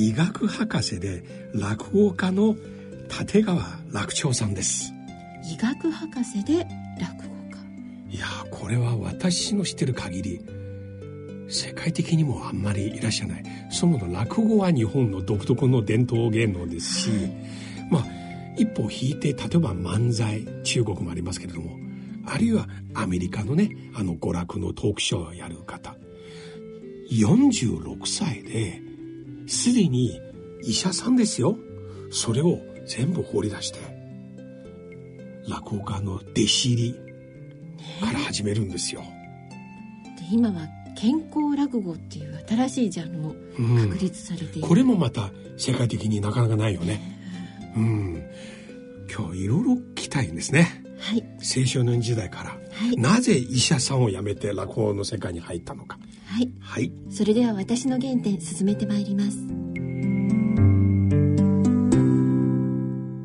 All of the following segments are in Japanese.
医学博士で落語家の立川楽長さんです。医学博士で落語家。いやこれは私の知ってる限り世界的にもあんまりいらっしゃらない。そもそも落語は日本の独特の伝統芸能ですし、はい、まあ一歩引いて例えば漫才中国もありますけれどもあるいはアメリカのねあの娯楽のトークショーをやる方。46歳ですでに医者さんですよそれを全部放り出して落語家の弟子入りから始めるんですよ。で今は健康落語っていう新しいジャンルも確立されている、うん、これもまた世界的になかなかないよね。うん、今日いろいろ聞きたいんですね。はい、青少年時代から、はい、なぜ医者さんを辞めて落語の世界に入ったのか。はい、はい、それでは私の原点進めてまいります。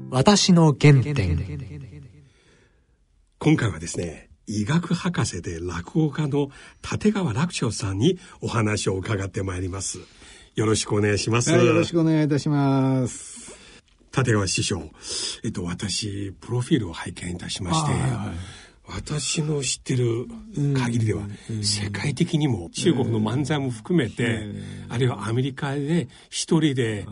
私の原点。今回はですね医学博士で落語家の立川楽長さんにお話を伺ってまいります。よろしくお願いします、はい、よろしくお願いいたします。立川師匠えっと私プロフィールを拝見いたしまして、はいはい私の知ってる限りでは、世界的にも中国の漫才も含めて、あるいはアメリカで一人で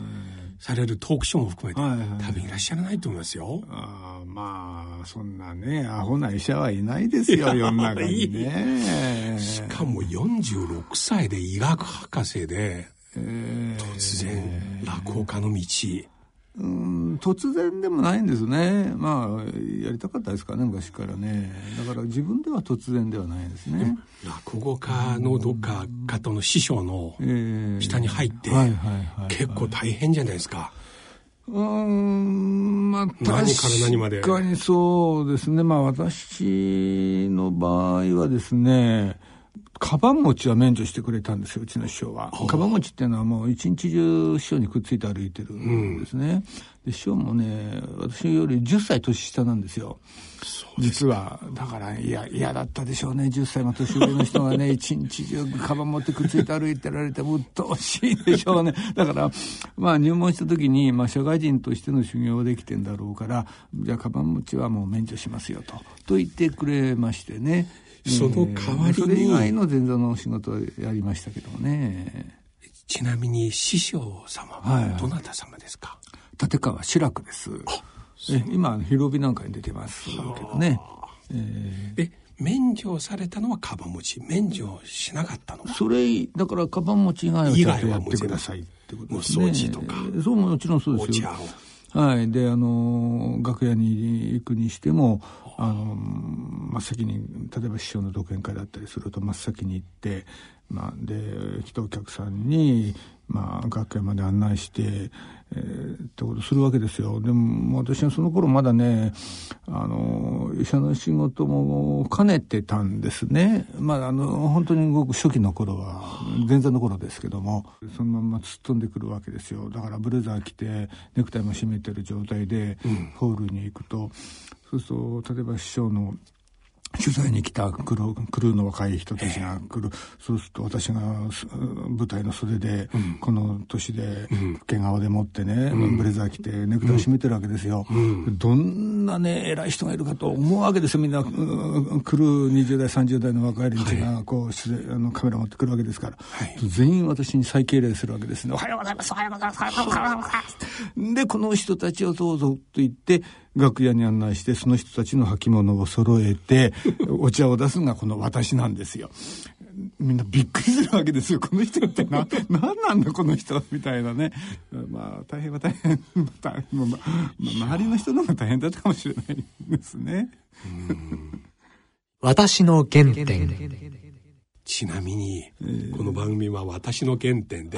されるトークショーも含めて、多分いらっしゃらないと思いますよ。あまあそんなねアホな医者はいないですよ世の中にね。しかも46歳で医学博士で、突然落語家の道。うん突然でもないんですね。まあやりたかったですかね昔からね。だから自分では突然ではないですね。落語家のどっか方の師匠の下に入って、結構大変じゃないですか。うんまあ何から何まで。確かにそうですね。まあ私の場合はですねカバン持ちは免除してくれたんですよ、うちの師匠は。カバン持ちっていうのはもう一日中師匠にくっついて歩いてるんですね。うん、で師匠もね、私より10歳年下なんですよ。実は。だから、いや、嫌だったでしょうね。10歳も年上の人がね、一日中カバン持ってくっついて歩いてられて、うっとうしいでしょうね。だから、まあ入門した時に、まあ社会人としての修行できてんだろうから、じゃあカバン持ちはもう免除しますよと。と言ってくれましてね。その代わりに、それ以外の前座の仕事をやりましたけどね。ちなみに師匠様はどなた様ですか、はい、立川志らくです。え今広帯なんかに出てますけどね。えー、免除されたのはカバン持ち免除しなかったのそれだからカバン持ち以外はちょっとやってくださいってことですね。掃除とか。そうもちろんそうですよはい。であの楽屋に行くにしてもあの真っ先に例えば師匠の独演会だったりすると真っ先に行って、まあ、で来たお客さんに、まあ、楽屋まで案内して、えー、ってことするわけですよ。でも私はその頃まだねあの医者の仕事も兼ねてたんですね。まああの本当にごく初期の頃は前座の頃ですけどもそのまま突っ飛んでくるわけですよ。だからブレザー着てネクタイも締めてる状態でホールに行くと、そうすると例えば師匠の取材に来たクルークルーの若い人たちが来る、そうすると私が舞台の袖で、うん、この年で毛皮でもってね、うん、ブレザー着てネクタイ締めてるわけですよ、うん、どんなね偉い人がいるかと思うわけですよ。みんな、来る20代30代の若い連中がこう、はい、あのカメラ持ってくるわけですから、はい、全員私に再敬礼するわけですね「おはようございますおはようございますおはようございます」でこの人たちをどうぞと言って楽屋に案内してその人たちの履物を揃えて お茶を出すのがこの私なんですよ。みんなびっくりするわけですよ。この人ってな、何なんだこの人みたいなね。まあ大変は大変。まま周りの人の方が大変だったかもしれないですね。私の原点。ちなみに、この番組は私の原点で、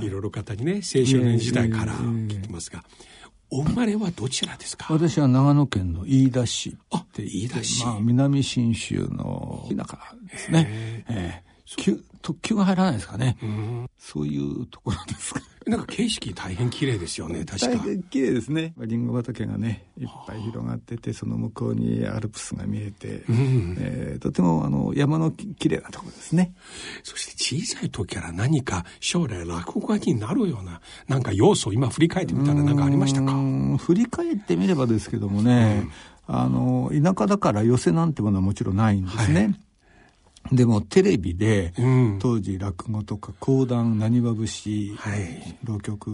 いろいろ方にね青少年時代から聞きますが、お生まれはどちらですか？私は長野県の飯田市あ飯田市、まあ、南信州の田舎ですね、えー、特急が入らないですかね、そういうところですかなんか景色大変綺麗ですよね確か。綺麗ですね。りんご畑がねいっぱい広がっててその向こうにアルプスが見えて、うん、えー、とてもあの山の綺麗なところですね。そして小さい時から何か将来落語家になるようななんか要素今振り返ってみたら何かありましたか？振り返ってみればですけどもね、うん、あの田舎だから寄せなんてものはもちろんないんですね、はいでもテレビで、うん、当時落語とか講談なにわ節、はい、浪曲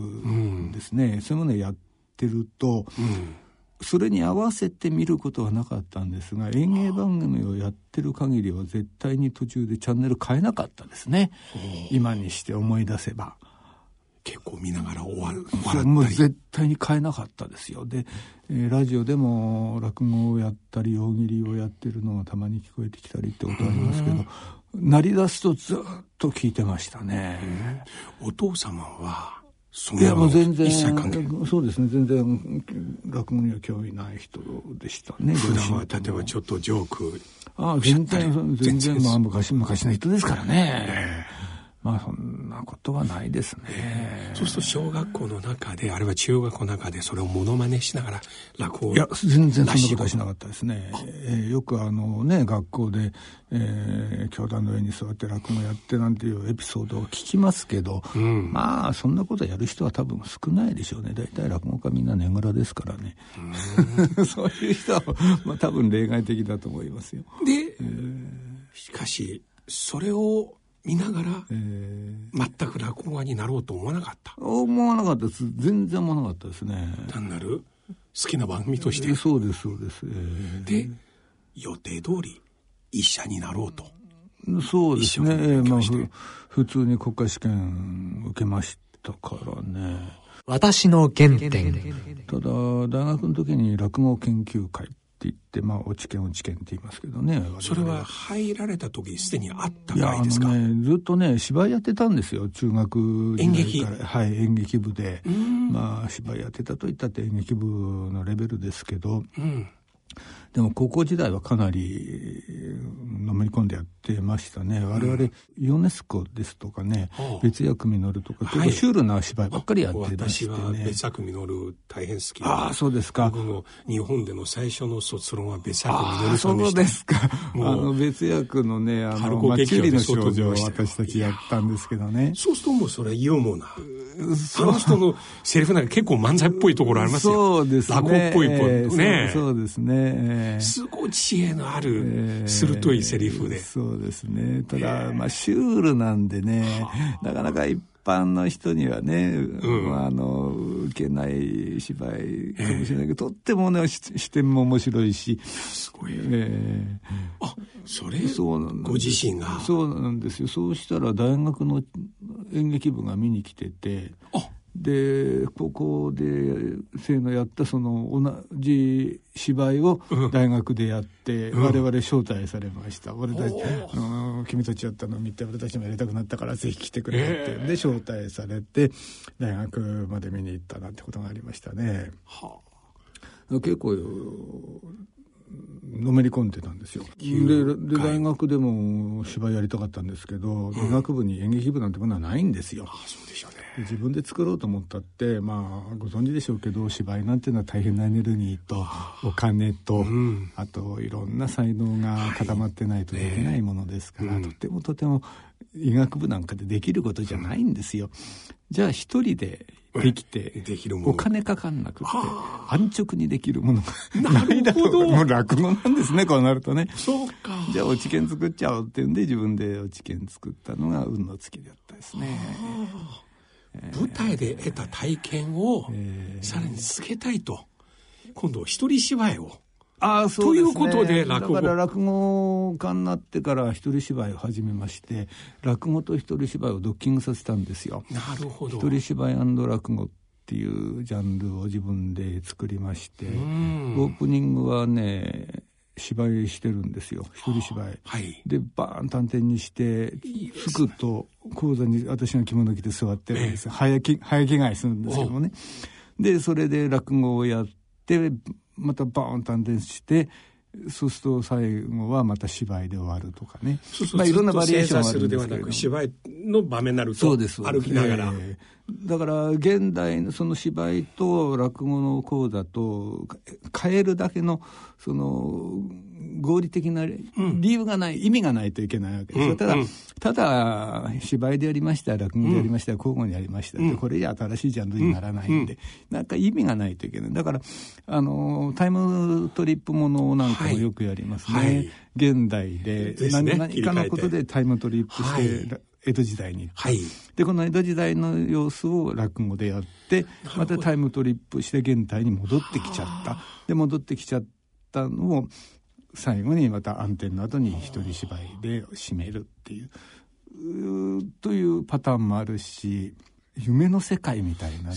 ですね、うん、そういうものをやってると、うん、それに合わせて見ることはなかったんですが演芸番組をやってる限りは絶対に途中でチャンネル変えなかったですね今にして思い出せば。結構見ながら終わるもう絶対に変えなかったですよ。で、えー、ラジオでも落語をやったり大喜利をやってるのがたまに聞こえてきたりってことありますけど鳴り出すとずっと聞いてましたね、お父様はそいやもう全然そうですね全然落語には興味ない人でしたね普段は例えばちょっっとジョーク。ああ全然全然まあ昔昔の人ですからね、えーまあそんなことはないですね。そうすると小学校の中で、あるいは中学校の中でそれをモノマネしながら落語いや、全然そんなことはしなかったですね。えー、よくあのね、学校で、えー、教壇の上に座って落語やってなんていうエピソードを聞きますけど、うん、まあそんなことやる人は多分少ないでしょうね。大体落語家みんなねぐらですからね。そういう人は、まあ多分例外的だと思いますよ。で、えー、しかし、それを見ながら、えー、全く落語家になろうと思わなかった。思わなかったです。全然思わなかったですね。単なる好きな番組として、えー、そうですそうです、えー、で予定通り医者になろうと。そうですね、えー、まあ普通に国家試験受けましたからね。私の原点。ただ大学の時に落語研究会って言って、まあ、落ち研落ち研って言いますけどね。それは入られた時すでにあったぐらいですか？いや、あのね、ずっとね、芝居やってたんですよ、中学演劇？はい、演劇部で。まあ、芝居やってたと言ったって演劇部のレベルですけど、うんでも高校時代はかなりのめり込んでやってましたね。我々、ヨネスコですとかね、別役実るとか、結構シュールな芝居ばっかりやってましてね。私は別役実る大変好きああ、そうですか。僕も日本での最初の卒論は別役実さんで。そうですか。あの別役のね、あの、マチュリの少女を私たちやったんですけどね。そうするともうそれユーモな。あの人のセリフなんか結構漫才っぽいところありますよ。そうですね。落語っぽいね。そうですね。すごい知恵のある鋭いセリフで、えー、そうですね。ただ、まあシュールなんでねなかなか一般の人にはね、うん、あの受けない芝居かもしれないけど、えー、とってもね視点も面白いし。すごい、えー、あそれそうなんご自身が？そうなんですよ。そうしたら大学の演劇部が見に来ててあでここで生のやったその同じ芝居を大学でやって、うん、我々招待されました、うん、俺たち、うん、君たちやったのを見て俺たちもやりたくなったからぜひ来てくれって、えー、で招待されて大学まで見に行ったなんてことがありましたね。はあ、結構のめり込んでたんですよ。でで大学でも芝居やりたかったんですけど、医学部に演劇部なんてものはないんですよ。あそうでしょうね。自分で作ろうと思ったってまあご存知でしょうけど芝居なんていうのは大変なエネルギーとお金と、うん、あといろんな才能が固まってないとできないものですから、はいね、とてもとても医学部なんかでできることじゃないんですよ。じゃあ一人でできて、できるものお金かかんなくて、安直にできるものがな いだろう。もう落語なんですね、こうなるとね。そうか。じゃあ、落ち研作っちゃおうっていうんで、自分で落ち研作ったのが運の月だったですね。舞台で得た体験をさらにつけたいと、今度一人芝居を。あそうね、ということで落語。だから落語家になってから一人芝居を始めまして落語と一人芝居をドッキングさせたんですよ。なるほど。一人芝居落語っていうジャンルを自分で作りましてオープニングはね芝居してるんですよ。一人芝居、はい、でバーン短点にして服と講座に私が着物着て座ってるんですよ、早着早着替えするんですけどもねでそれで落語をやってまたバーン短点してそうすると最後はまた芝居で終わるとかね。そうそうまあいろんなバリエーションがあるんですけど。芝居の場面になるとそうです歩きながら。えー、だから現代のその芝居と落語の講座と変えるだけのその合理的な理由がない、うん、意味がないといけないわけです。よ。うん、ただ、うん、ただ芝居でやりました落語でやりました、交互にやりましたって、これじゃ新しいジャンルにならないんで、なんか意味がないといけない。だからあのタイムトリップものなんかもよくやりますね。はい、現代で何ね、何かのことでタイムトリップして、江戸時代に、はい、でこの江戸時代の様子を落語でやってまたタイムトリップして現代に戻ってきちゃった。で戻ってきちゃったのを最後にまた暗転の後に一人芝居で締めるっていう。というパターンもあるし夢の世界みたいなね。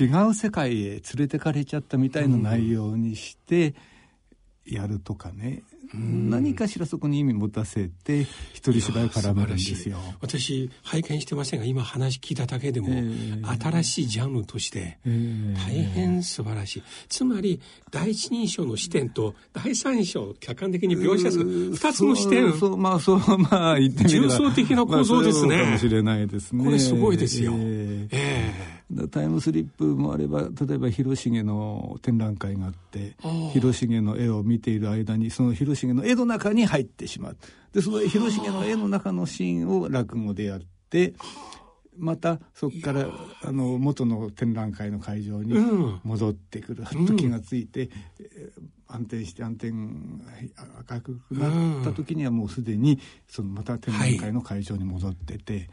違う世界へ連れてかれちゃったみたいな内容にしてやるとかね、何かしらそこに意味持たせて一人芝居絡めるんですよ。私拝見してませんが今話聞いただけでも、えー、新しいジャンルとして大変素晴らしい、つまり第一人称の視点と第三章客観的に描写する二つの視点。そうまあそうまあ言ってみれば。重層的な構造ですね、まあ、かもしれないですね。これすごいですよ。えー、えータイムスリップもあれば例えば広重の展覧会があって広重の絵を見ている間にその広重の絵の中に入ってしまう。でその広重の絵の中のシーンを落語でやってまたそこからあの元の展覧会の会場に戻ってくる、はっと気がついて、安定して安定赤くなった時にはもうすでにそのまた展覧会の会場に戻ってて、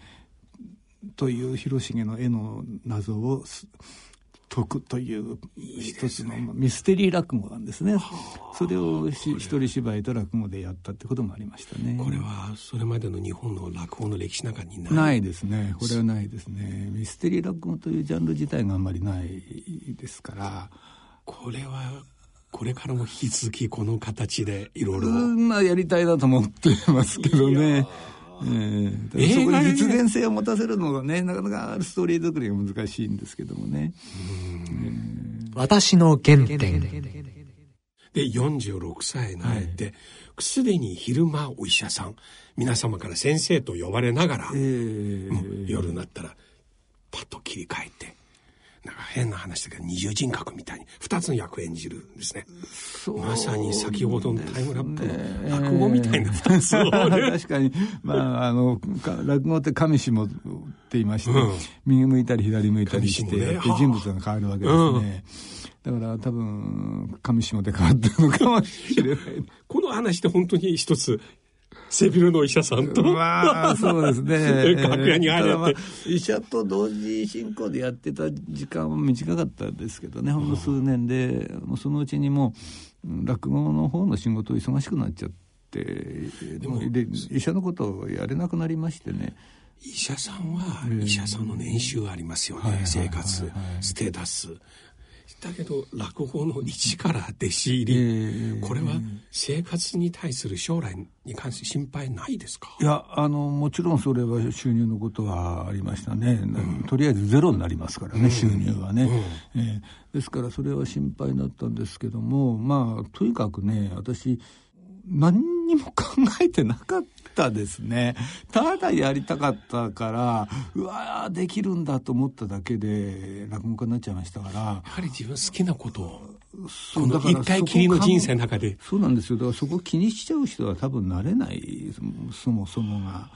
という広重の絵の謎を解くという一つのミステリー落語なんですね。それを一人芝居と落語でやったってこともありましたね。これはそれまでの日本の落語の歴史の中にないないですね。これはないですね。ミステリー落語というジャンル自体があんまりないですから。これはこれからも引き続きこの形でいろいろ。まあやりたいなと思ってますけどね。えー、そこに実現性を持たせるのがねなかなかストーリー作りが難しいんですけどもね。私の原点。で46歳になって、す、で、に昼間お医者さん。皆様から先生と呼ばれながら、えー、夜になったらパッと切り替えてなんか変な話だけど二重人格みたいに二つの役演じるんですね。まさに先ほどのタイムラップの落語みたいな二つを、ね、確かに。まああの落語って上下って言いまして、うん、右向いたり左向いたりして、ね、人物が変わるわけですね、うん、だから多分上下で変わってるのかもしれない。この話って本当に一つ背広の医者さんと。まあ、そうですね。楽屋に入れて、まあ、医者と同時進行でやってた時間は短かったですけどね、ほんの数年で、もうそのうちにもう、落語の方の仕事忙しくなっちゃって、でもで医者のことをやれなくなりましてね。医者さんは、医者さんの年収ありますよね、生活、ステータス。だけど落語の一から弟子入り、えー、これは生活に対する将来に関して心配ないですか？いやあのもちろんそれは収入のことはありましたね、うん、とりあえずゼロになりますからね、うん、収入はね、うん、えー、ですからそれは心配だったんですけどもまあとにかくね私何にも考えてなかったですね。ただやりたかったから、うわできるんだと思っただけで落語家になっちゃいましたから。やはり自分好きなことを。そうだから一回きりの人生の中で。そうなんですよ。だからそこ気にしちゃう人は多分なれない、そもそもが。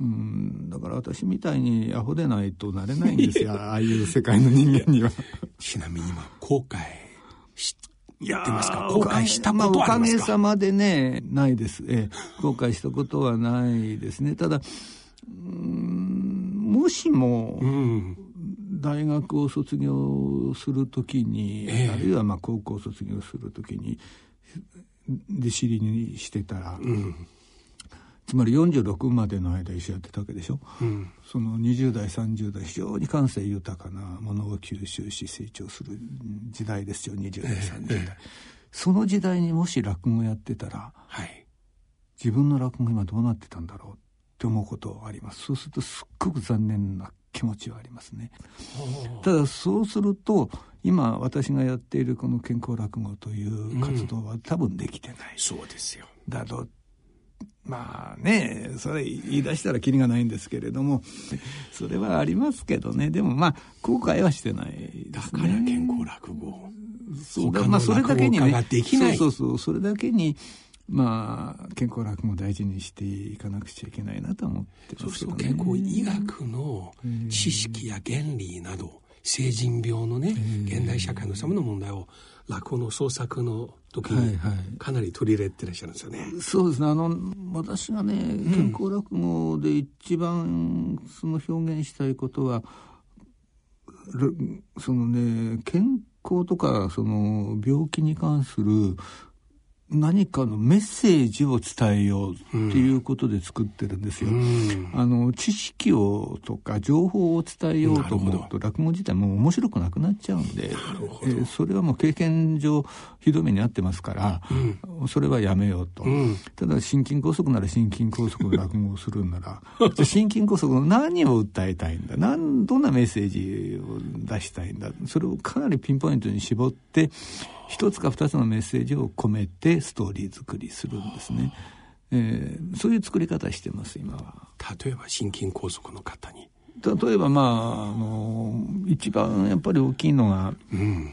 うん、だから私みたいにアホでないとなれないんですよ。ああいう世界の人間には。ちなみに今、後悔しってますか？後悔したことはありますか、おかげさまでね、ないです。ええ、後悔したことはないですね。ただ、もしも、大学を卒業するときに、えあるいはまあ高校卒業するときに、弟子入りにしてたら、うんつまり46までの間一緒やってたわけでしょ、うん、その20代30代非常に感性豊かなものを吸収し成長する時代ですよ20代30代、えその時代にもし落語やってたら、はい、自分の落語今どうなってたんだろう？って思うことあります。そうするとすっごく残念な気持ちはありますね。ただそうすると今私がやっているこの健康落語という活動は多分できてない、うん、そうですよ。だろうまあねそれ言い出したらきりがないんですけれどもそれはありますけどね。でもまあ後悔はしてないですね。だから健康落語。そうだまあそれだけにね。そうそうそう。それだけにまあ健康楽も大事にしていかなくちゃいけないなと思ってますけど、ね、健康医学の知識や原理など成人病のね現代社会のさまの問題を落語の創作の時にかなり取り入れてらっしゃるんですよね。はいはい、そうですね。あの私がね健康落語で一番その表現したいことは、うん、そのね健康とかその病気に関する何かのメッセージを伝えようっていうことで作ってるんですよ。うん、あの知識をとか情報を伝えようと思うと落語自体もう面白くなくなっちゃうんで、えー、それはもう経験上ひどめに遭ってますから、うん、それはやめようと。うん、ただ心筋梗塞なら心筋梗塞の落語をするんなら じゃ心筋梗塞の何を訴えたいんだ？なんどんなメッセージを出したいんだ？それをかなりピンポイントに絞って一つか二つのメッセージを込めてストーリー作りするんですね。えー、そういう作り方してます今は。例えば心筋梗塞の方に。例えばまああの一番やっぱり大きいのが、うん、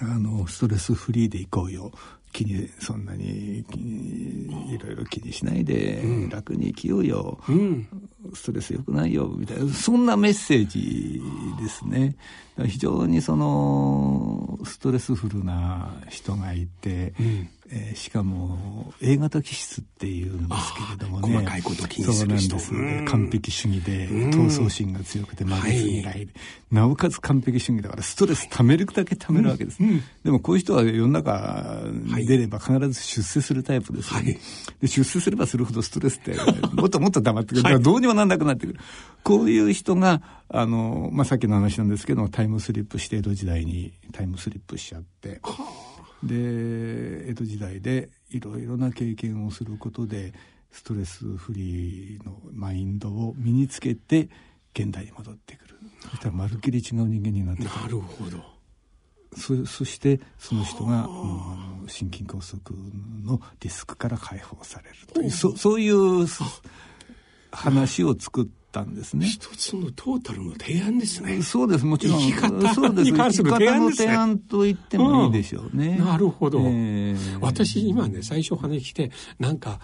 あのストレスフリーでいこうよ。気にそんなにいろいろ気にしないで、楽に生きようよ、うん、ストレスよくないよみたいな。そんなメッセージですね非常にそのストレスフルな人がいて、うん。えー、しかも A 型気質っていうんですけれどもね。細かいこと気にする人。そうなんです、完璧主義で闘争心が強くて負けず嫌いで、はい、なおかつ完璧主義だからストレス溜めるだけ溜めるわけです、はいうん、でもこういう人は世の中に出れば必ず出世するタイプですよね、はい、で出世すればするほどストレスって もっともっと溜まってくる。からどうにもなんなくなってくる。こういう人があの、まあ、さっきの話なんですけどタイムスリップして江戸時代にタイムスリップしちゃって。はあで江戸時代でいろいろな経験をすることでストレスフリーのマインドを身につけて現代に戻ってくる。そしたらまるっきり違う人間になってくる。なるほど。そそしてその人が、うん、心筋梗塞のリスクから解放されるという。そそういう話を作ったんですね。一つのトータルの提案ですね。そうです、もちろん。生き方そうです。に関する提案ですね。提案と言ってもいいでしょうね。うん、なるほど、えー、私今ね、最初話して、なんか、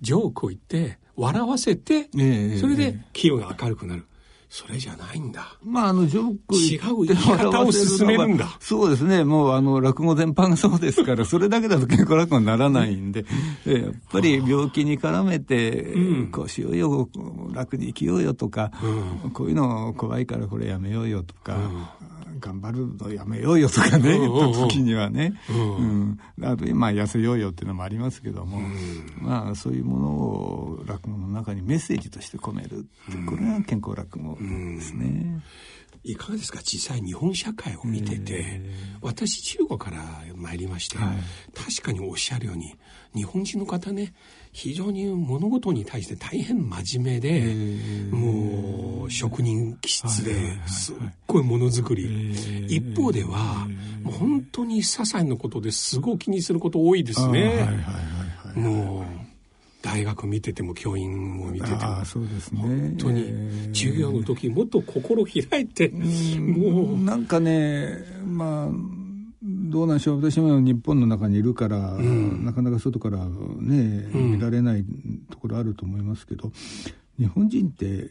ジョークを言って、笑わせて、えー、それで気分が明るくなる。それじゃないんだ。まあ、あの、ジョーク違う生き方を進めるんだ。そうですね。もう、あの、落語全般がそうですから、それだけだと健康落語にならないんで、やっぱり病気に絡めて、うん、こうしようよ、楽に生きようよとか、うん、こういうの怖いからこれやめようよとか、頑張るのやめようよとかね、言った時にはね、うん、あと今痩せようよっていうのもありますけども、まあそういうものを落語の中にメッセージとして込めるって、これが健康落語ですね。いかがですか？実際日本社会を見てて、私中国から参りまして、はい、確かにおっしゃるように日本人の方ね非常に物事に対して大変真面目でもう職人気質ですっごいものづくり。一方ではもう本当に些細なことですごく気にすること多いですね。もう大学見てても教員も見てても。そうですね。本当に授業の時もっと心開いて、もう。なんかねまあどうなんでしょう。私も日本の中にいるから、うん、なかなか外からね見られないところあると思いますけど、日本人って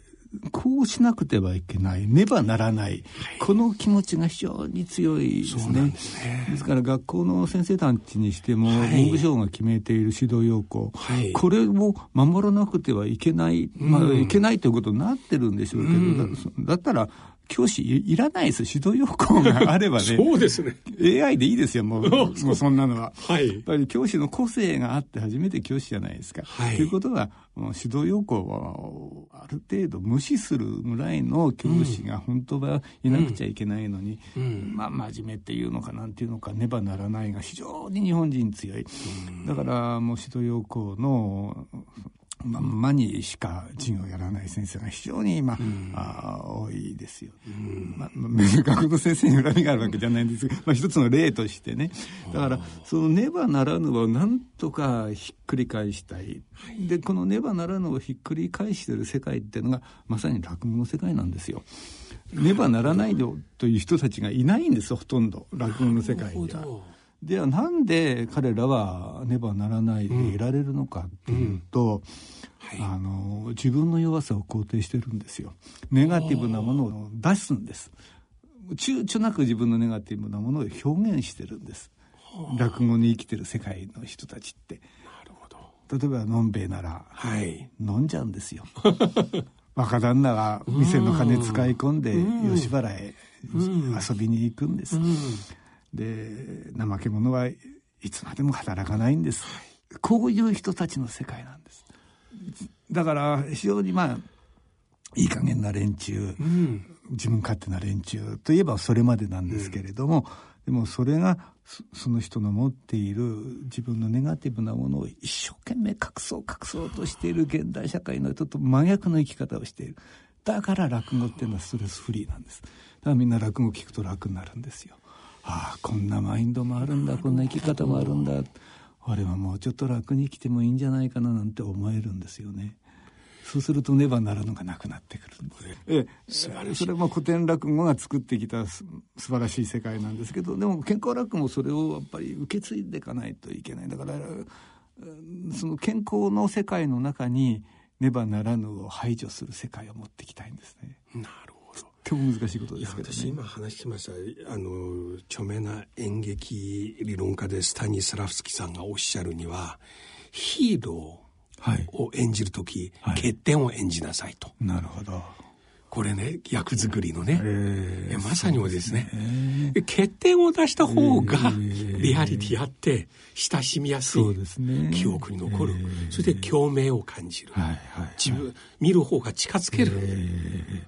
こうしなくてはいけないねばならない、はい、この気持ちが非常に強いですね。ですね。ですから学校の先生たちにしても、はい、文部省が決めている指導要項、はい、これを守らなくてはいけない、まあ、いけないということになってるんでしょうけど、うん、だったら教師いらないです。指導要項があればね。そうですね。AI でいいですよ。もう もうそんなのは、はい、やっぱり教師の個性があって初めて教師じゃないですか。はい、ということは指導要項をある程度無視するぐらいの教師が本当はいなくちゃいけないのに、うん。うん、まあ真面目っていうのかなんていうのかねばならないが非常に日本人強い。だからもう指導要項のままにしか授業をやらない先生が非常に今、うん、あ多いですよ。うん、まあ、学校の先生に恨みがあるわけじゃないんですが、まあ、一つの例としてね。だから、そのねばならぬをなんとかひっくり返したい。で、このねばならぬをひっくり返してる世界っていうのが、まさに落語の世界なんですよ。ねばならないという人たちがいないんです、ほとんど、落語の世界には。ではなんで彼らはねばならないでいられるのかっていうと、うん。うん、あの自分の弱さを肯定してるんですよ。ネガティブなものを出すんです。躊躇なく自分のネガティブなものを表現してるんです。落語に生きてる世界の人たちって。なるほど。例えばのんべえなら、はい、飲んじゃうんですよ。若旦那が店の金使い込んで吉原へ遊びに行くんです、うんで怠け者はいつまでも働かないんです、こういう人たちの世界なんです。だから非常にまあいい加減な連中、うん、自分勝手な連中といえばそれまでなんですけれども、うん、でもそれがその人の持っている自分のネガティブなものを一生懸命隠そう隠そうとしている現代社会の人と真逆の生き方をしている。だから落語っていうのはストレスフリーなんです。だからみんな落語聞くと楽になるんですよああこんなマインドもあるんだこんな生き方もあるんだ俺はもうちょっと楽に生きてもいいんじゃないかななんて思えるんですよね。そうするとねばならぬがなくなってくる。それは古典落語が作ってきた素晴らしい世界なんですけど、でも健康落語もそれをやっぱり受け継いでいかないといけない。だから、その健康の世界の中にねばならぬを排除する世界を持っていきたいんですね。なるても難しいことですけど、ね、私今話してましたあの著名な演劇理論家でスタニスラフスキさんがおっしゃるにはヒーローを演じる時、はい、欠点を演じなさいと。なるほど。これね役作りのね、えー、まさにもですね。ですね。欠点を出した方がリアリティあって親しみやすい、ね、記憶に残る、えー、それで共鳴を感じる、はいはいはい、自分見る方が近づける、えー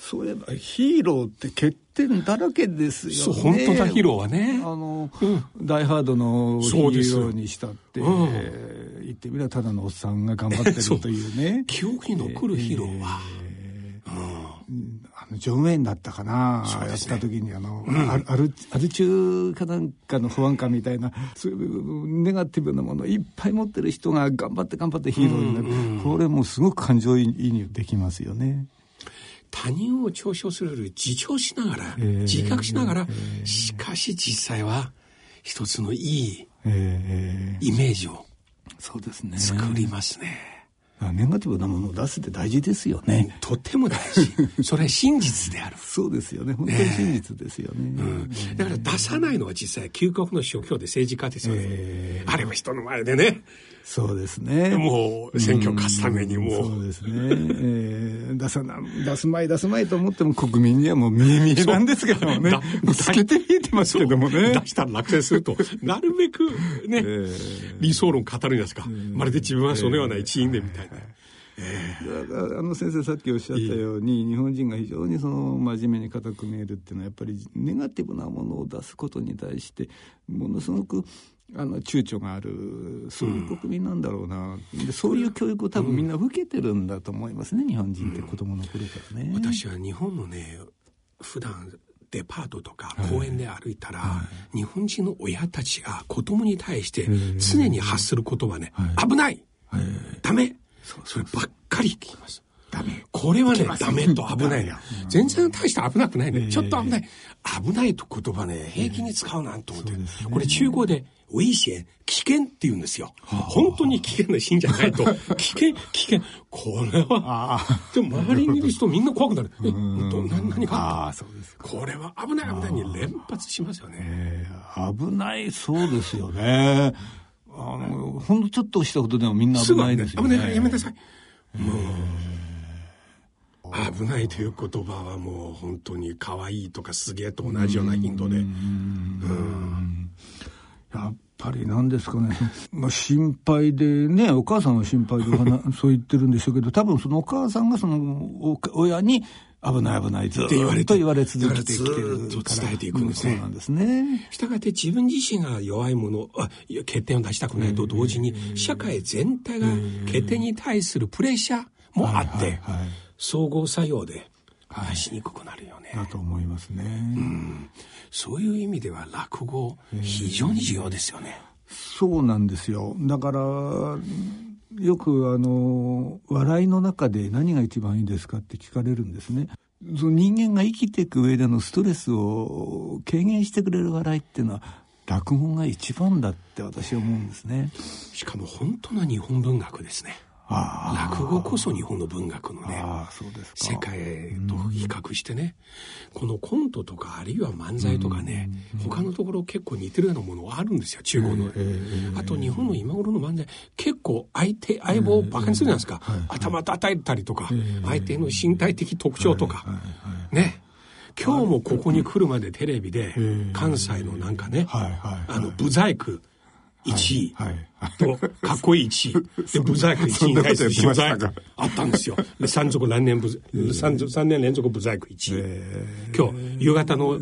そういえばヒーローって欠点だらけですよね。そう、本当だヒーローはね。あの、うん、ダイハードのヒーローにしたって、うん、言ってみればただのおっさんが頑張ってるというね。記憶に残るヒーローは。えー、うんあの、ジョン・ウェインだったかな、ね、やった時に、あの、うん、アル、アル中かなんかの保安官みたいな、そういうネガティブなものをいっぱい持ってる人が頑張って頑張ってヒーローになる。うんうん、これもすごく感情移入できますよね。他人を嘲笑するより自重しながら、自覚しながら、しかし実際は一つのいいイメージをそうですね作りますね。ネガティブなものを出すって大事ですよね。とても大事。それは真実である。そうですよね。本当に真実ですよね。ねうん、だから出さないのは実際、究極の諸教で政治家ですよね。えー、あれは人の前でね。そうですね。もう選挙勝つためにもう。そうですね。えー、出さな、出すまい出すまいと思っても国民にはもう見え見えなんですけどもね。透けて見えてますけどもね。出したら落選すると、なるべくね、えー、理想論語るんですか。まるで自分はそのような一員でみたいな。えー、あの先生さっきおっしゃったように、日本人が非常にその真面目に固く見えるっていうのはやっぱりネガティブなものを出すことに対してものすごくあの躊躇があるそういう国民なんだろうな、うん、でそういう教育を多分みんな受けてるんだと思いますね、うん、日本人って子供の頃からね。私は日本のね普段デパートとか公園で歩いたら、はい、日本人の親たちが子供に対して常に発する言葉ね、はい、危ない、はい、ダメそればっかり。聞きます。ダメ。これはね、ダメと危ないな。全然大して危なくないね。ちょっと危ない。危ないと言葉ね、平気に使うなんと思って。これ中国で、危険、危険って言うんですよ。本当に危険なシーンじゃないと、危険、危険。これは、でも周りにいる人みんな怖くなる。え、何、何か？あそうですこれは危ない危ないに連発しますよね。危ない、そうですよね。あの、ほんのちょっとしたことでもみんな危ないですよね。危ない、やめなさい。もう。危ないという言葉はもう本当に可愛いとかすげえと同じような頻度で。うんやっぱりなんですかね、まあ、心配でねお母さんは心配で そう言ってるんでしょうけど多分そのお母さんがその親に危ない危ないずっと言われ続けてきてるから。伝えていくんですね。そうなんですね。したがって自分自身が弱いものあ欠点を出したくないと同時に社会全体が欠点に対するプレッシャーもあって、総合作用で出しにくくなるよね。だと思いますね。うん。そういう意味では落語非常に重要ですよね。そうなんですよ。だからよくあの笑いの中で何が一番いいですかって聞かれるんですね。その人間が生きていく上でのストレスを軽減してくれる笑いっていうのは落語が一番だって私は思うんですね。しかも本当の日本文学ですね。落語こそ日本の文学のね世界と比較してねこのコントとかあるいは漫才とかね他のところ結構似てるようなものがあるんですよ中国の、あと日本の今頃の漫才結構相手相棒をバカにするじゃないですか、頭叩いたりとか、相手の身体的特徴とか、ね。今日もここに来るまでテレビで関西のなんかね、あのブザイク1位と、かっこいい1位。で、ブザイク1位に対する取材があったんですよ。で、三続何年ブ、3年連続ブザイク1位。今日、夕方の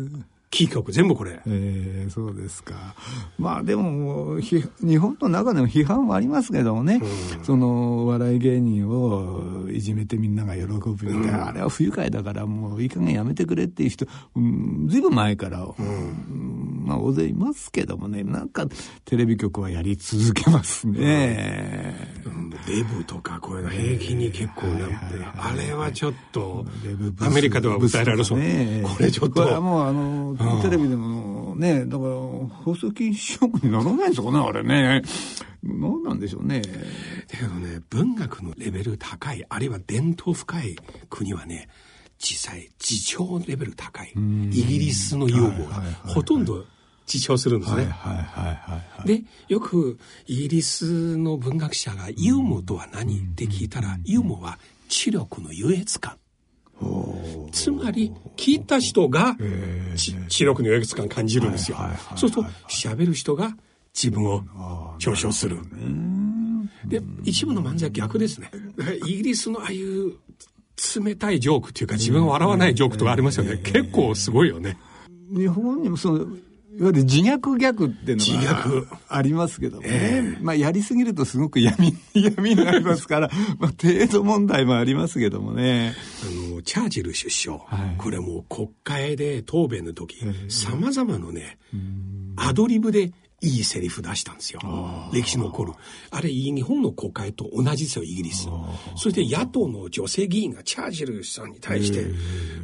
キー局全部これ。ええー、そうですか。まあでも日本の中でも批判はありますけどもね、うん、その笑い芸人をいじめてみんなが喜ぶみたいな、うん、あれは不愉快だからもういい加減やめてくれっていう人、うん、ずいぶん前から、うん、まあ大勢いますけどもね、なんかテレビ局はやり続けますね。デブとかこういうの平気に結構なって、あれはちょっと、アメリカでは訴えられそう。ね、これちょっと。これはもうあの、テレビでもね、だから放送禁止用語にならないんですかね、あれね。何なんでしょうね。だけどね、文学のレベル高い、あるいは伝統深い国はね、実際、自重レベル高い。イギリスの用語がほとんど自重するんですね。で、よくイギリスの文学者がユーモとは何って聞いたら、ユーモは知力の優越感。つまり聞いた人が知力の優越感感じるんですよ。そうすると喋る人が自分を表彰する。で一部の漫才は逆ですね。イギリスのああいう冷たいジョークっていうか自分を笑わないジョークとかありますよね。結構すごいよね。日本にもそのいわゆる自虐ギャグっていうのがありますけどもね。えー、まあやりすぎるとすごく闇、闇になりますから、まあ程度問題もありますけどもね。あの、チャーチル首相、はい、これも国会で答弁の時、さまざまなね、アドリブでいいセリフ出したんですよ。歴史の起こる。あれ、日本の国会と同じですよ、イギリス。そして野党の女性議員がチャージルさんに対して、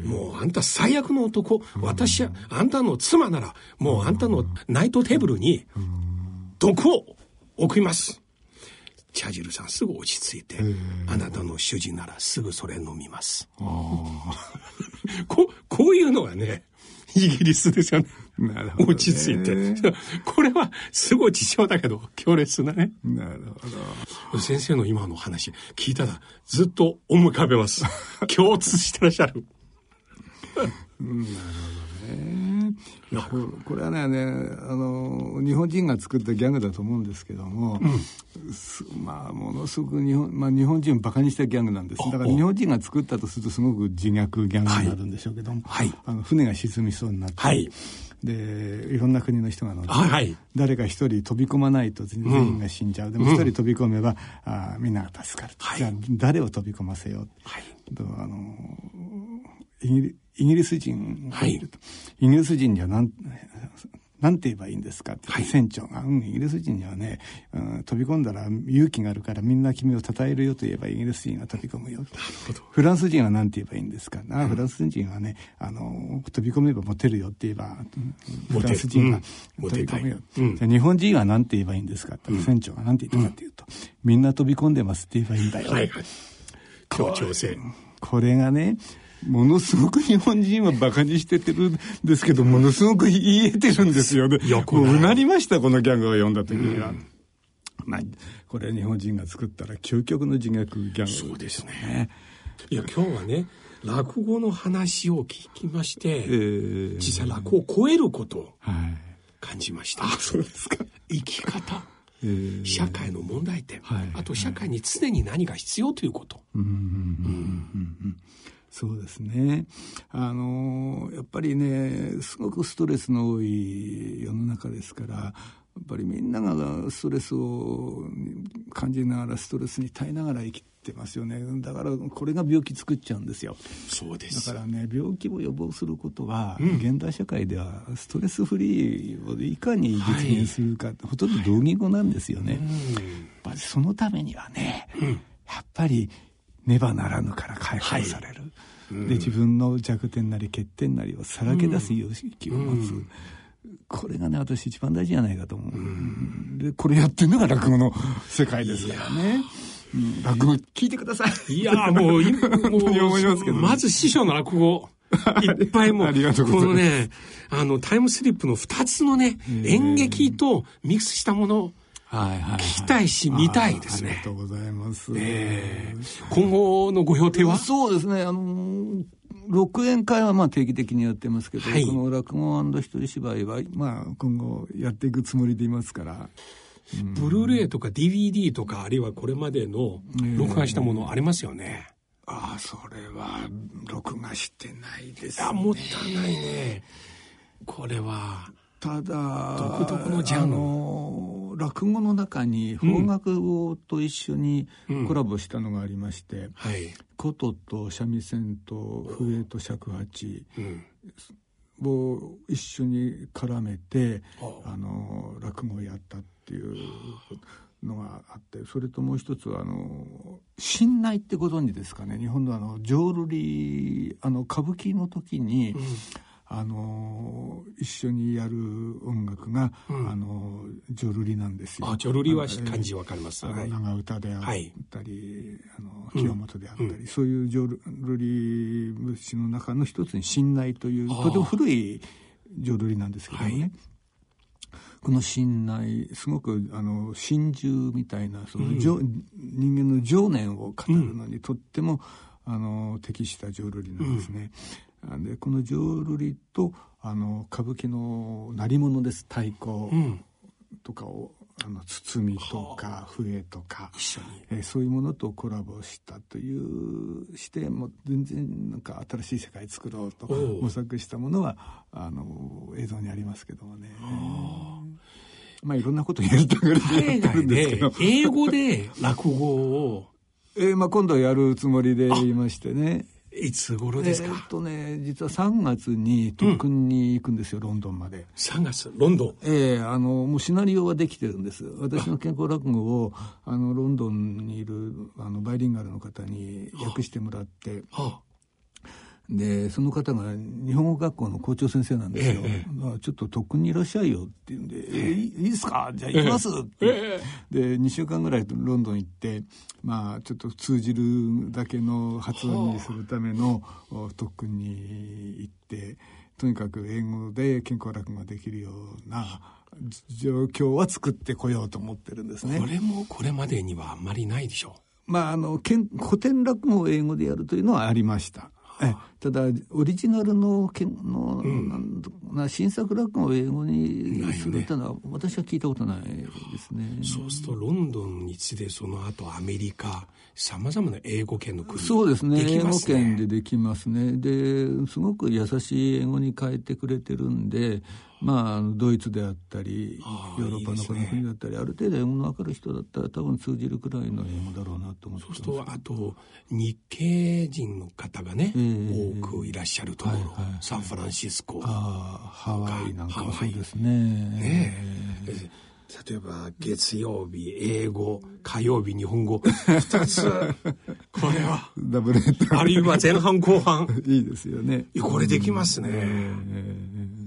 もうあんた最悪の男、私は、あんたの妻なら、もうあんたのナイトテーブルに、毒を送ります。チャージルさんすぐ落ち着いて、あなたの主人ならすぐそれ飲みます。ここういうのはね、イギリスですよね。なるほど、ね、落ち着いて。これはすごい事情だけど、強烈なね。なるほど。先生の今の話聞いたらずっと思い浮かべます。共通してらっしゃる。なるほどね。これはねあの日本人が作ったギャグだと思うんですけども、うん、まあものすごく日本,、まあ、日本人をバカにしたギャグなんですだから日本人が作ったとするとすごく自虐ギャグになるんでしょうけども、はい、あの船が沈みそうになって、はい、でいろんな国の人が乗って、はい、誰か一人飛び込まないと全員が死んじゃう、うん、でも一人飛び込めば、あみんなが助かる、はい、じゃあ誰を飛び込ませよう、はい、とあのイギリス人がいると、はい、イギリス人には何なんて言えばいいんですかって、はい、船長が、うん、イギリス人にはね、うん、飛び込んだら勇気があるからみんな君を称えるよと言えばイギリス人が飛び込むよ。フランス人は何て言えばいいんですか、うん、フランス人はね、あの、飛び込めばモテるよって言えば、フランス人が飛び込むよ。うん、日本人は何て言えばいいんですか？って、船長が何て言ったかっていうと、みんな飛び込んでますって言えばいいんだよ。はいはい。協調性。これがね、ものすごく日本人は馬鹿にしててるんですけど、ものすごく言えてるんですよね。もううなりました、このギャグを読んだ時には。まあ、これ日本人が作ったら究極の自虐ギャグ、ね、そうですね。いや、今日はね、落語の話を聞きまして、えー、実際落語を超えることを感じました、はい、そうですか。生き方、えー、社会の問題点、はい、あと社会に常に何が必要ということ。そうですね。あのやっぱりねすごくストレスの多い世の中ですからやっぱりみんながストレスを感じながらストレスに耐えながら生きてますよね。だからこれが病気作っちゃうんですよ。そうです。だからね病気を予防することは、うん、現代社会ではストレスフリーをいかに実現するか、はい、ほとんど同義語なんですよね、はい、そのためにはね、うん、やっぱりねばならぬから解放される、はい、で自分の弱点なり欠点なりをさらけ出す意識を持つ、うん。これがね私一番大事じゃないかと思う、うん、でこれやってんのが落語の世界ですからね。落語聞いてください。いやもう、もう、思いますけど、まず師匠の落語。いっぱいもう、このね、あの、タイムスリップの二つのね、演劇とミックスしたもの、聞きたいし、見たいですね。ありがとうございます。えー、今後のご予定は？そうですね、あの6演会はまあ定期的にやってますけど、はい、この落語一人芝居は、まあ、今後やっていくつもりでいますから。ブルーレイとか DVD とかあるいはこれまでの録画したものありますよね。えー、ああそれは録画してないですね。あもったいないね。これは。ただ独特のジャンル落語の中に邦楽語と一緒にコラボしたのがありまして、うんうんはい、琴と三味線と笛と尺八、を一緒に絡めて、あの落語をやったっていうのがあってそれともう一つはあの信内ってご存知ですかね？日本のあの浄瑠璃あの歌舞伎の時に、うんあの一緒にやる音楽が、うん、あのジョルリなんですよ。あジョルリは感じわかります。長歌であったり、はい、あの清本であったり、うん、そういうジョルリ節の中の一つに信内というとても古いジョルリなんですけどね。はい。この信内すごくあの真珠みたいなその、うん、人間の情念を語るのにとっても、うん、あの適した浄瑠璃なんですね。うん、でこの浄瑠璃とあの歌舞伎の鳴り物です太鼓とかをあの包みとか笛とか一緒に、えー、そういうものとコラボしたというしても全然なんか新しい世界作ろうと模索したものはあの映像にありますけどもね。まあいろんなことやりたがるんですけど。英語で落語を。えー、まあ今度はやるつもりでいましてね。いつ頃ですか？えっとね実は3月に特訓に行くんですよ、うん、ロンドンまで。3月ロンドン。ええー、あのもうシナリオはできてるんです。私の健康落語をあのロンドンにいるあのバイリンガルの方に訳してもらって、はあでその方が日本語学校の校長先生なんですよ、ええ、ちょっと特訓にいらっしゃいよって言うんで「ええ、いいですか？じゃあ行きます」って、え、で2週間ぐらいロンドン行ってまあちょっと通じるだけの発音にするための特訓に行ってとにかく英語で健康落語ができるような状況は作ってこようと思ってるんですね。これもこれまでにはあんまりないでしょう。まあ、あの古典落語を英語でやるというのはありました。えただオリジナルのけの、うん、な新作落語を英語にするというのは、ね、私は聞いたことないですね。そうするとロンドンに次いでその後アメリカさまざまな英語圏の国そうですね、ね、英語圏でできますね。ですごく優しい英語に変えてくれてるんでまあ、ドイツであったりヨーロッパの国だったり、ね、ある程度英語の分かる人だったら多分通じるくらいの英語だろうなと思ってそうするとあと日系人の方がね、えー、多くいらっしゃるところ、はいはい、サンフランシスコあハワイなんかもそうですね。ねえ。ー例えば月曜日英語火曜日日本語。2つ。これはダブルヘッドあるいは前半後半。いいですよね。これできますね、えー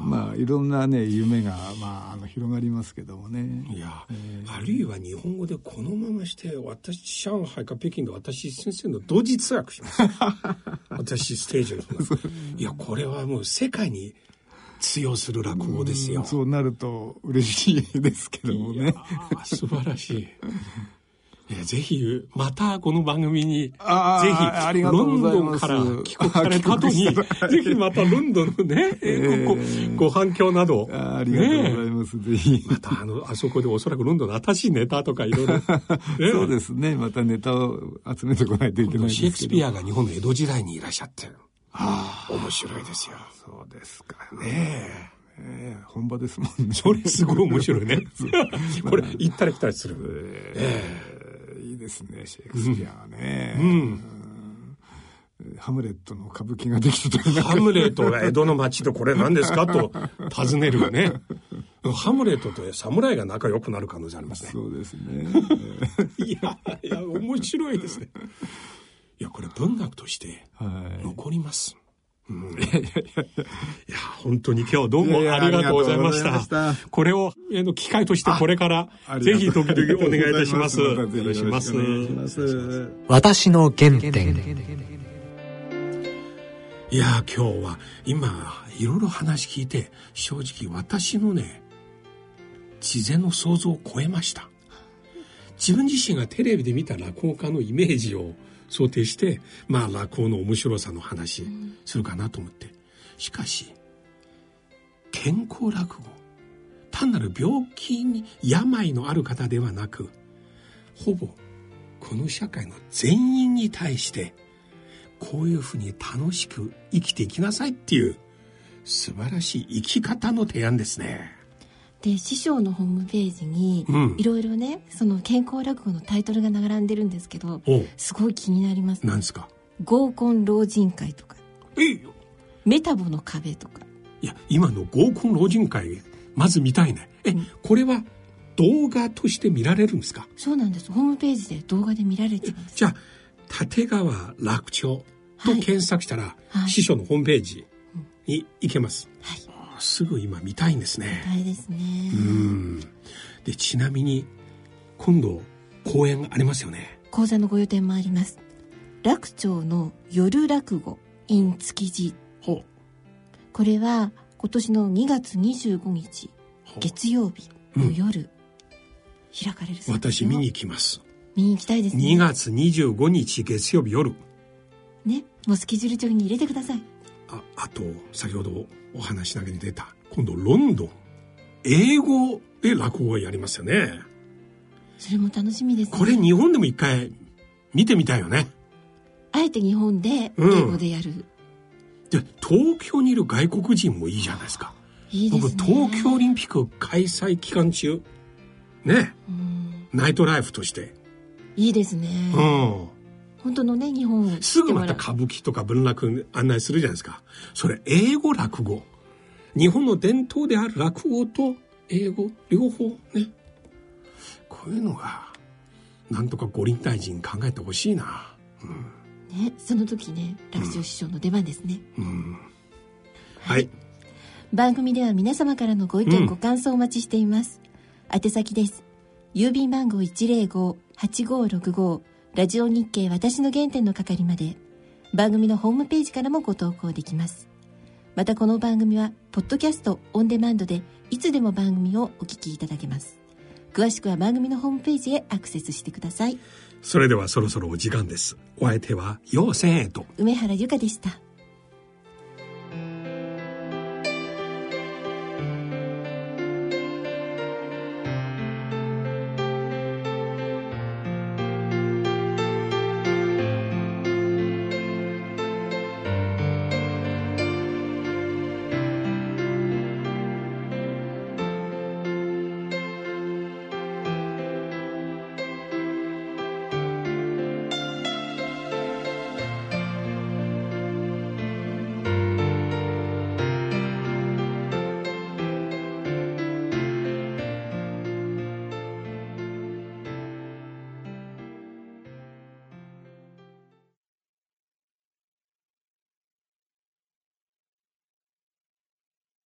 まあいろんなね夢がまああの広がりますけどもね。いや、えー、あるいは日本語でこのままして私上海か北京で私先生の同時通訳します。私ステージのいやこれはもう世界に通用する落語ですよ。そうなると嬉しいですけどもね。素晴らしい。えぜひ、またこの番組に、ぜひ、ロンドンから帰国された後に、ぜひまたロンドンのね、ご反響など。ありがとうございます、ぜひ。またあの、あそこでおそらくロンドンの新しいネタとかいろいろ。そうですね、またネタを集めてこないといけないシェイクスピアが日本の江戸時代にいらっしゃって。ああ、面白いですよ。そうですか。ねえ。えー、本場ですもんね。それすごい面白いね。これ、行ったり来たりする。えー、いいですね、シェイクスピアはね。うん。ハムレットの歌舞伎ができてたハムレットが江戸の町でこれ何ですか？と尋ねるね。ハムレットと侍が仲良くなる可能性ありますね。そうですね。いや、いや、面白いですね。いや、これ文学として残ります。はいうん、いやいやいや、本当に今日どうもありがとうございました。したこれを、えの機会としてこれから、ぜひ時々お願いいたします。よろしくお願いします。私の原点。いや、今日は、今、いろいろ話聞いて、正直私のね、自然の想像を超えました。自分自身がテレビで見た落語家のイメージを想定して、まあ落語の面白さの話するかなと思って。しかし、健康落語。単なる病気に、病のある方ではなく、ほぼこの社会の全員に対して、こういうふうに楽しく生きていきなさいっていう素晴らしい生き方の提案ですね。で師匠のホームページにいろいろねその健康落語のタイトルが並んでるんですけどすごい気になります、ね、何ですか？合コン老人会とか。えメタボの壁とか。いや今の合コン老人会まず見たいね。え、うん、これは動画として見られるんですか？そうなんです。ホームページで動画で見られちゃうんです。じゃあ立川楽町と検索したら、はい。はい、師匠のホームページに行けます、はいすぐ今見たいんですね。見たいですね。うん。で、ちなみに、今度、公演ありますよね。講座のご予定もあります。楽町の夜落語 in 築地。ほこれは、今年の2月25日、月曜日の夜、うん、開かれる私見に行きます。見に行きたいですね。2月25日月曜日夜。ね、もうスケジュール帳に入れてください。あ、あと、先ほどお話だけに出た。今度ロンドン英語で落語をやりますよね。それも楽しみです、ね、これ日本でも一回見てみたいよね。あえて日本で英語でやる、うん、で東京にいる外国人もいいじゃないですか。いいですね。僕東京オリンピック開催期間中。ね、うん、ナイトライフとして。いいですね。うん本当のね日本すぐまた歌舞伎とか文楽案内するじゃないですか。それ英語落語。日本の伝統である落語と英語両方ね。こういうのがなんとか五輪大臣考えてほしいな、うん、ねその時ね楽勝師匠の出番ですね、うん、うん、はい、番組では皆様からのご意見、ご感想をお待ちしています。宛先です。郵便番号105-8565ラジオ日経私の原点の係まで番組のホームページからもご投稿できます。またこの番組はポッドキャストオンデマンドでいつでも番組をお聞きいただけます。詳しくは番組のホームページへアクセスしてください。それではそろそろお時間です。お相手は陽千恵と梅原由香でした